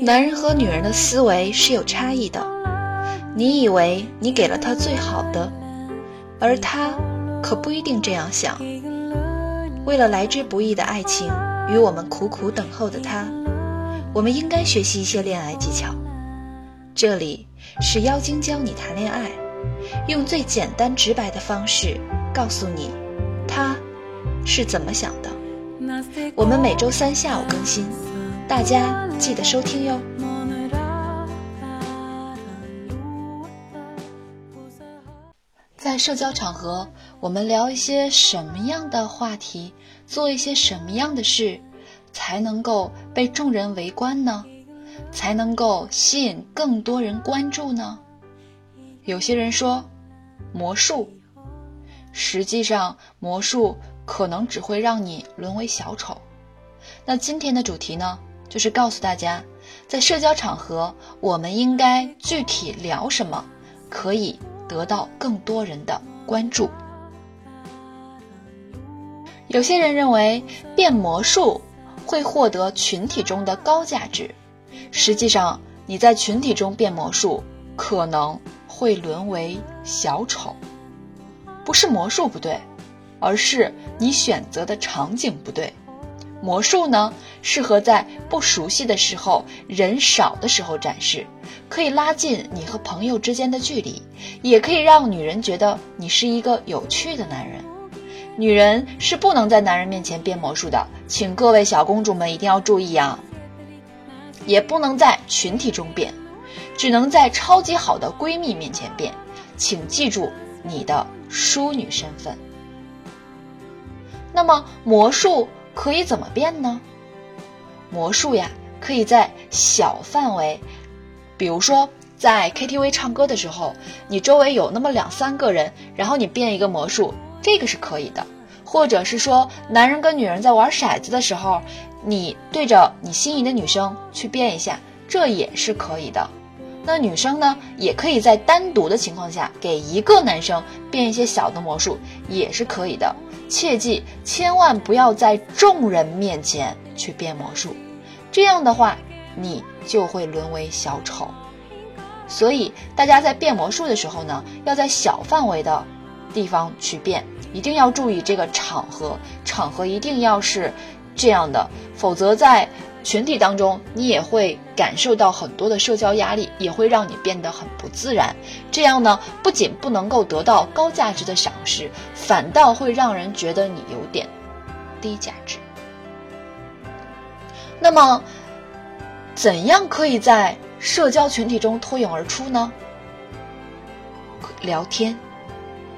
男人和女人的思维是有差异的，你以为你给了他最好的，而他可不一定这样想。为了来之不易的爱情与我们苦苦等候的他，我们应该学习一些恋爱技巧。这里是妖精教你谈恋爱，用最简单直白的方式告诉你他是怎么想的。我们每周三下午更新。大家记得收听哟。在社交场合，我们聊一些什么样的话题，做一些什么样的事，才能够被众人围观呢？才能够吸引更多人关注呢？有些人说魔术，实际上魔术可能只会让你沦为小丑。那今天的主题呢？就是告诉大家，在社交场合，我们应该具体聊什么，可以得到更多人的关注。有些人认为变魔术会获得群体中的高价值，实际上你在群体中变魔术可能会沦为小丑。不是魔术不对，而是你选择的场景不对。魔术呢，适合在不熟悉的时候、人少的时候展示，可以拉近你和朋友之间的距离，也可以让女人觉得你是一个有趣的男人。女人是不能在男人面前变魔术的，请各位小公主们一定要注意啊！也不能在群体中变，只能在超级好的闺蜜面前变，请记住你的淑女身份。那么魔术。可以怎么变呢？魔术呀，可以在小范围，比如说在 KTV 唱歌的时候，你周围有那么两三个人，然后你变一个魔术，这个是可以的。或者是说，男人跟女人在玩骰子的时候，你对着你心仪的女生去变一下，这也是可以的。那女生呢，也可以在单独的情况下给一个男生变一些小的魔术，也是可以的。切记，千万不要在众人面前去变魔术，这样的话你就会沦为小丑。所以大家在变魔术的时候呢，要在小范围的地方去变，一定要注意这个场合，场合一定要是这样的，否则在。群体当中，你也会感受到很多的社交压力，也会让你变得很不自然。这样呢，不仅不能够得到高价值的赏识，反倒会让人觉得你有点低价值。那么，怎样可以在社交群体中脱颖而出呢？聊天，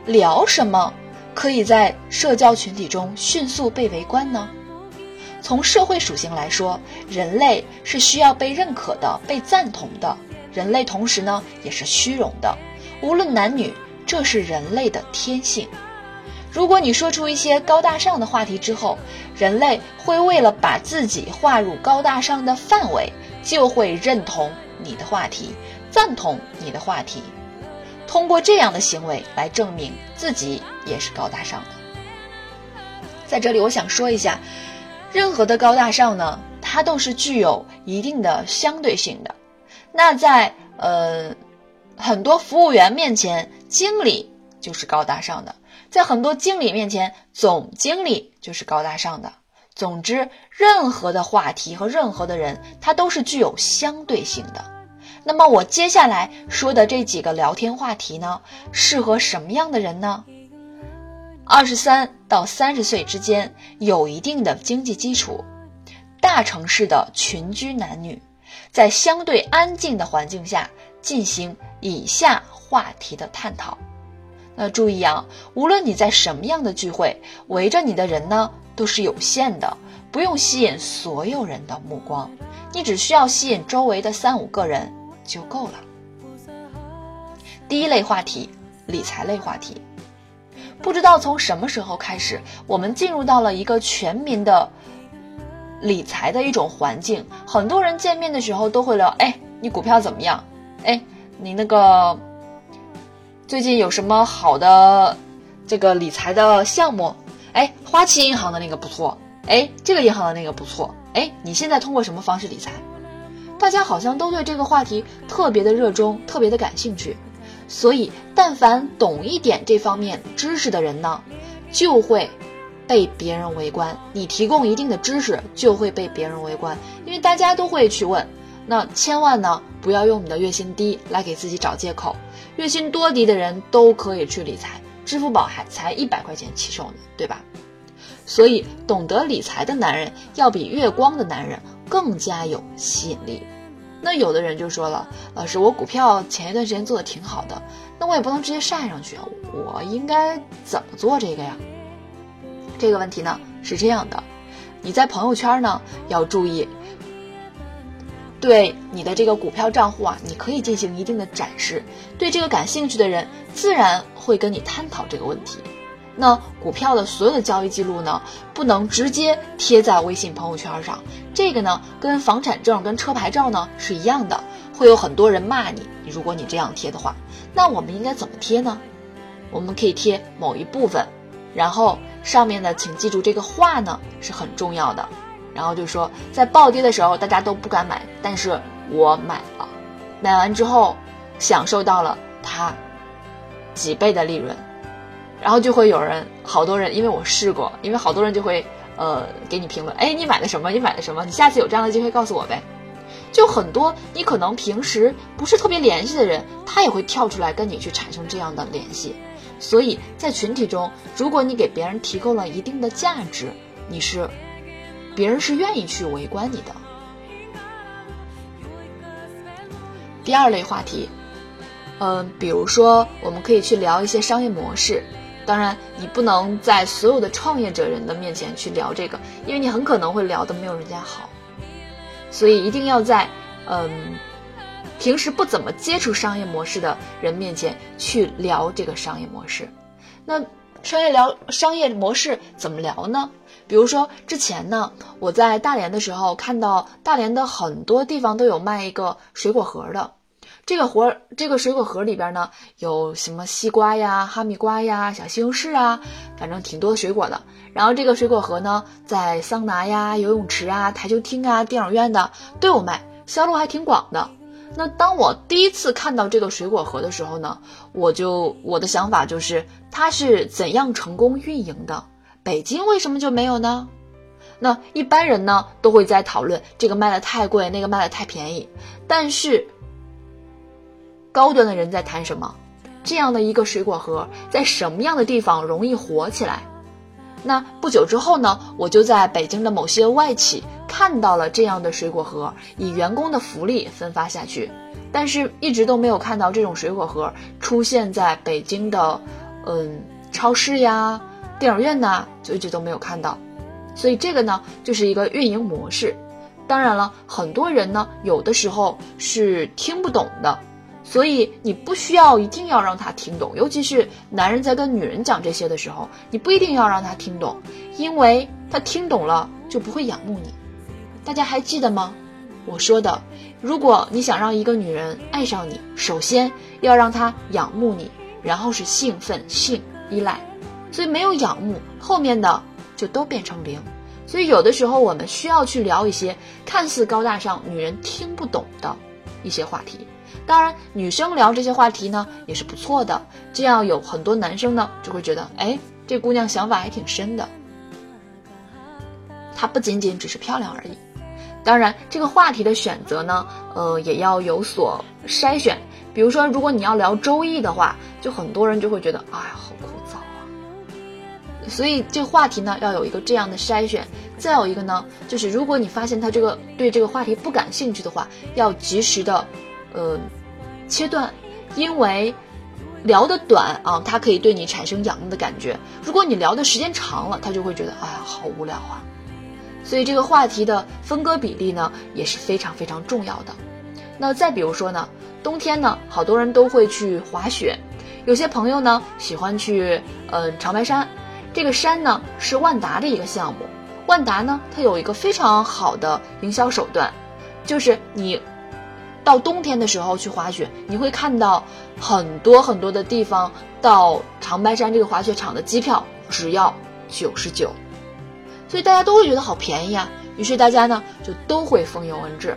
聊什么可以在社交群体中迅速被围观呢？从社会属性来说，人类是需要被认可的、被赞同的。人类同时呢，也是虚荣的。无论男女，这是人类的天性。如果你说出一些高大上的话题之后，人类会为了把自己划入高大上的范围，就会认同你的话题，赞同你的话题，通过这样的行为来证明自己也是高大上的。在这里，我想说一下。任何的高大上呢，它都是具有一定的相对性的。那在呃很多服务员面前，经理就是高大上的；在很多经理面前，总经理就是高大上的。总之，任何的话题和任何的人，它都是具有相对性的。那么我接下来说的这几个聊天话题呢，适合什么样的人呢？二十三到三十岁之间，有一定的经济基础，大城市的群居男女，在相对安静的环境下进行以下话题的探讨。那注意啊，无论你在什么样的聚会，围着你的人呢都是有限的，不用吸引所有人的目光，你只需要吸引周围的三五个人就够了。第一类话题，理财类话题。不知道从什么时候开始，我们进入到了一个全民的理财的一种环境。很多人见面的时候都会聊：“哎，你股票怎么样？哎，你那个最近有什么好的这个理财的项目，哎，花旗银行的那个不错，哎，这个银行的那个不错，哎，你现在通过什么方式理财？大家好像都对这个话题特别的热衷，特别的感兴趣，所以但凡懂一点这方面知识的人呢，就会被别人围观。你提供一定的知识，就会被别人围观，因为大家都会去问。那千万呢，不要用你的月薪低来给自己找借口。月薪多低的人都可以去理财，支付宝还才一百块钱起售呢，对吧？所以懂得理财的男人要比月光的男人更加有吸引力。那有的人就说了，老师，我股票前一段时间做的挺好的，那我也不能直接晒上去啊，我应该怎么做这个呀？这个问题呢是这样的，你在朋友圈呢要注意。对你的这个股票账户啊，你可以进行一定的展示，对这个感兴趣的人自然会跟你探讨这个问题。那股票的所有的交易记录呢，不能直接贴在微信朋友圈上，这个呢跟房产证、跟车牌照呢是一样的，会有很多人骂你。如果你这样贴的话，那我们应该怎么贴呢？我们可以贴某一部分，然后上面呢，请记住这个话呢是很重要的。然后就说，在暴跌的时候，大家都不敢买，但是我买了，买完之后，享受到了它几倍的利润，然后就会有人，好多人，因为我试过，因为好多人就会，呃，给你评论，哎，你买的什么？你买的什么？你下次有这样的机会告诉我呗。就很多你可能平时不是特别联系的人，他也会跳出来跟你去产生这样的联系。所以在群体中，如果你给别人提供了一定的价值，你是。别人是愿意去围观你的。第二类话题，嗯，比如说，我们可以去聊一些商业模式。当然，你不能在所有的创业者人的面前去聊这个，因为你很可能会聊的没有人家好。所以，一定要在嗯平时不怎么接触商业模式的人面前去聊这个商业模式。那商业聊商业模式怎么聊呢？比如说之前呢，我在大连的时候看到大连的很多地方都有卖一个水果盒的，这个盒这个水果盒里边呢有什么西瓜呀、哈密瓜呀、小西红柿啊，反正挺多水果的。然后这个水果盒呢，在桑拿呀、游泳池啊、台球厅啊、电影院的都有卖，销路还挺广的。那当我第一次看到这个水果盒的时候呢，我就我的想法就是它是怎样成功运营的。北京为什么就没有呢？那一般人呢都会在讨论这个卖的太贵，那个卖的太便宜。但是高端的人在谈什么？这样的一个水果盒在什么样的地方容易火起来？那不久之后呢，我就在北京的某些外企看到了这样的水果盒，以员工的福利分发下去。但是一直都没有看到这种水果盒出现在北京的嗯超市呀。电影院呐，就一直都没有看到，所以这个呢，就是一个运营模式。当然了，很多人呢，有的时候是听不懂的，所以你不需要一定要让他听懂。尤其是男人在跟女人讲这些的时候，你不一定要让他听懂，因为他听懂了就不会仰慕你。大家还记得吗？我说的，如果你想让一个女人爱上你，首先要让她仰慕你，然后是兴奋、性依赖。所以没有仰慕，后面的就都变成零。所以有的时候我们需要去聊一些看似高大上、女人听不懂的一些话题。当然，女生聊这些话题呢也是不错的，这样有很多男生呢就会觉得，哎，这姑娘想法还挺深的。她不仅仅只是漂亮而已。当然，这个话题的选择呢，呃，也要有所筛选。比如说，如果你要聊周易的话，就很多人就会觉得，哎呀，好枯燥啊。所以这话题呢，要有一个这样的筛选。再有一个呢，就是如果你发现他这个对这个话题不感兴趣的话，要及时的，呃，切断，因为聊得短啊，他可以对你产生仰慕的感觉；如果你聊的时间长了，他就会觉得哎呀，好无聊啊。所以这个话题的分割比例呢，也是非常非常重要的。那再比如说呢，冬天呢，好多人都会去滑雪，有些朋友呢喜欢去呃长白山。这个山呢是万达的一个项目，万达呢它有一个非常好的营销手段，就是你到冬天的时候去滑雪，你会看到很多很多的地方到长白山这个滑雪场的机票只要九十九，所以大家都会觉得好便宜啊。于是大家呢就都会蜂拥而至。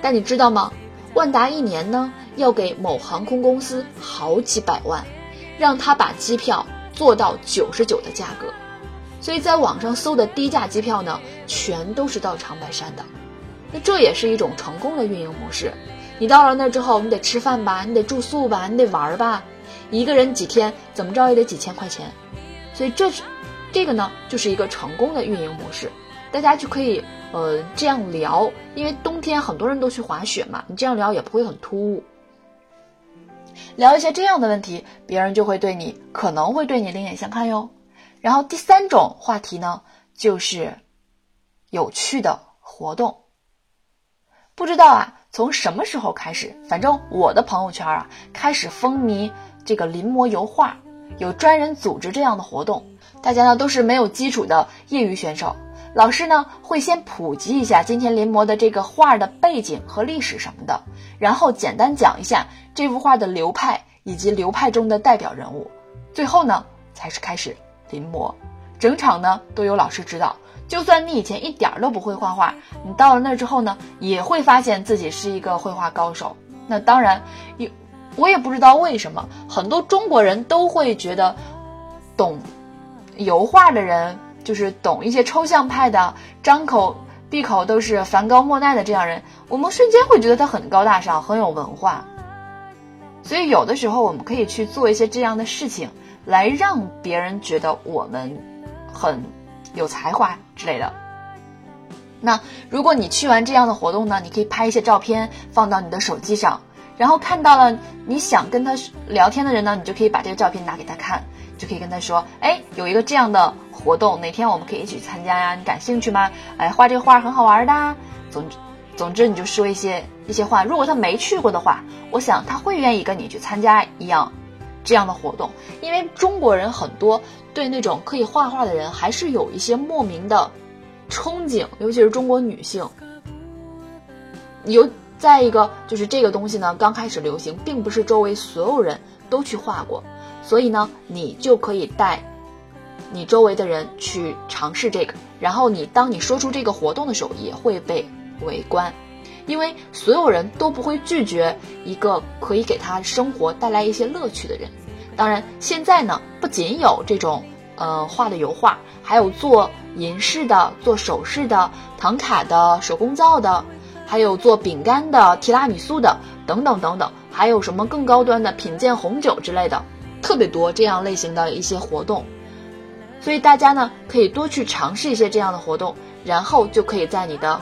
但你知道吗？万达一年呢要给某航空公司好几百万，让他把机票做到九十九的价格。所以在网上搜的低价机票呢，全都是到长白山的。那这也是一种成功的运营模式。你到了那之后，你得吃饭吧，你得住宿吧，你得玩吧，一个人几天怎么着也得几千块钱。所以这是这个呢，就是一个成功的运营模式。大家就可以呃这样聊，因为冬天很多人都去滑雪嘛，你这样聊也不会很突兀。聊一些这样的问题，别人就会对你可能会对你另眼相看哟。然后第三种话题呢，就是有趣的活动。不知道啊，从什么时候开始，反正我的朋友圈啊开始风靡这个临摹油画，有专人组织这样的活动。大家呢都是没有基础的业余选手，老师呢会先普及一下今天临摹的这个画的背景和历史什么的，然后简单讲一下这幅画的流派以及流派中的代表人物，最后呢才是开始。临摹，整场呢都有老师指导。就算你以前一点儿都不会画画，你到了那之后呢，也会发现自己是一个绘画高手。那当然，有我也不知道为什么，很多中国人都会觉得，懂油画的人，就是懂一些抽象派的，张口闭口都是梵高、莫奈的这样人，我们瞬间会觉得他很高大上，很有文化。所以有的时候我们可以去做一些这样的事情。来让别人觉得我们很有才华之类的。那如果你去完这样的活动呢，你可以拍一些照片放到你的手机上，然后看到了你想跟他聊天的人呢，你就可以把这个照片拿给他看，就可以跟他说：“哎，有一个这样的活动，哪天我们可以一起参加呀？你感兴趣吗？哎，画这个画很好玩的。总之总之，你就说一些一些话。如果他没去过的话，我想他会愿意跟你去参加一样。”这样的活动，因为中国人很多对那种可以画画的人还是有一些莫名的憧憬，尤其是中国女性。有再一个就是这个东西呢，刚开始流行，并不是周围所有人都去画过，所以呢，你就可以带你周围的人去尝试这个，然后你当你说出这个活动的时候，也会被围观。因为所有人都不会拒绝一个可以给他生活带来一些乐趣的人。当然，现在呢，不仅有这种呃画的油画，还有做银饰的、做首饰的、唐卡的、手工皂的，还有做饼干的、提拉米苏的等等等等，还有什么更高端的品鉴红酒之类的，特别多这样类型的一些活动。所以大家呢，可以多去尝试一些这样的活动，然后就可以在你的。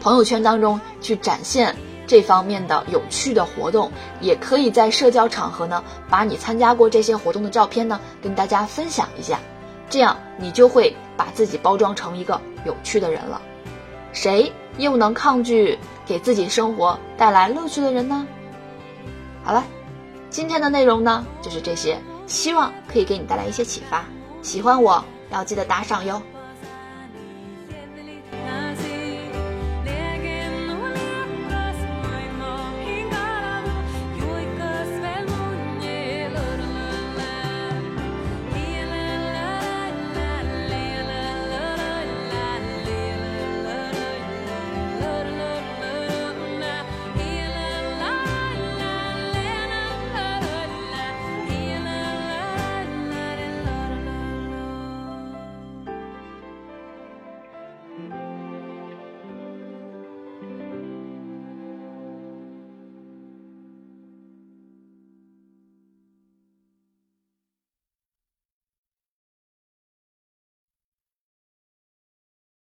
朋友圈当中去展现这方面的有趣的活动，也可以在社交场合呢，把你参加过这些活动的照片呢，跟大家分享一下，这样你就会把自己包装成一个有趣的人了。谁又能抗拒给自己生活带来乐趣的人呢？好了，今天的内容呢就是这些，希望可以给你带来一些启发。喜欢我要记得打赏哟。